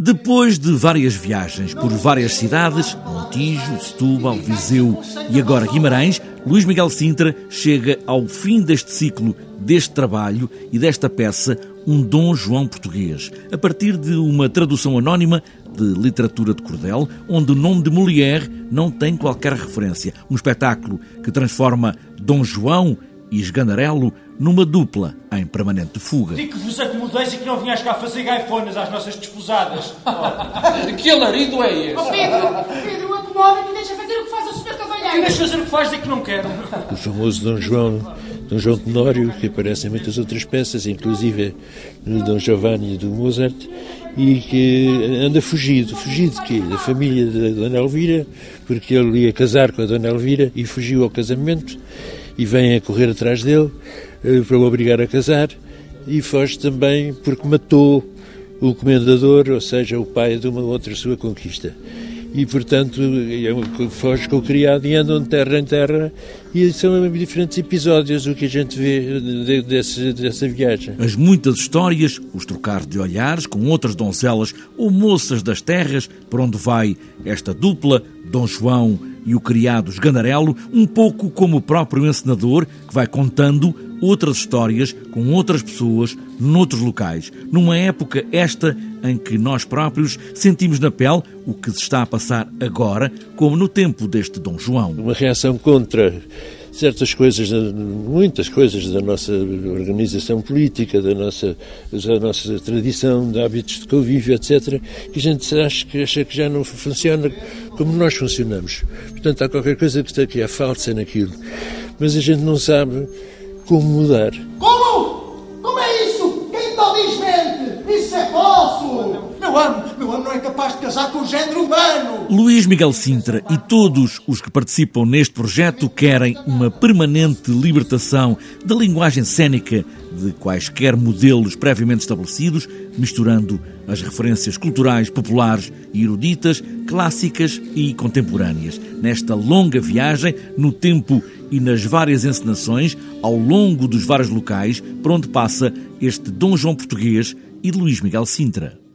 Depois de várias viagens por várias cidades, Montijo, Setúbal, Viseu e agora Guimarães, Luís Miguel Sintra chega ao fim deste ciclo, deste trabalho e desta peça, um Dom João português, a partir de uma tradução anónima de literatura de cordel, onde o nome de Molière não tem qualquer referência. Um espetáculo que transforma Dom João e Esganarelo numa dupla em permanente fuga. Digo que vos acomodeis e que não vinhas cá fazer gaifonas às nossas desposadas. que alarido é esse? Oh, Pedro, Pedro, acomoda-te e deixa fazer o que faz o E cavalheiro. deixa fazer o que faz, dizer que não quero. o famoso Dom João, Dom João Tenório, que aparece em muitas outras peças, inclusive no Dom Giovanni do Mozart, e que anda fugido. Fugido de quê? Da família da Dona Elvira, porque ele ia casar com a Dona Elvira e fugiu ao casamento, e vem a correr atrás dele eh, para o obrigar a casar, e foge também porque matou o comendador, ou seja, o pai de uma outra sua conquista. E, portanto, é foge com o criado e andam de terra em terra e são diferentes episódios o que a gente vê de- desse, dessa viagem. As muitas histórias, os trocar de olhares com outras donzelas ou moças das terras por onde vai esta dupla, Dom João e o criado Esganarelo, um pouco como o próprio encenador que vai contando outras histórias com outras pessoas noutros locais, numa época esta em que nós próprios sentimos na pele o que se está a passar agora, como no tempo deste Dom João. Uma reação contra certas coisas, muitas coisas da nossa organização política, da nossa, da nossa tradição, de hábitos de convívio, etc., que a gente acha que, acha que já não funciona como nós funcionamos. Portanto, há qualquer coisa que, está, que é falsa naquilo. Mas a gente não sabe como mudar. Como? Como é isso? Quem tal diz mente? Isso é falso! Meu amo, meu amo não é capaz de casar com o género humano! Luís Miguel Sintra e todos os que participam neste projeto querem uma permanente libertação da linguagem cênica de quaisquer modelos previamente estabelecidos, misturando as referências culturais populares e eruditas, clássicas e contemporâneas, nesta longa viagem no tempo e nas várias encenações ao longo dos vários locais por onde passa este Dom João português e Luís Miguel Sintra.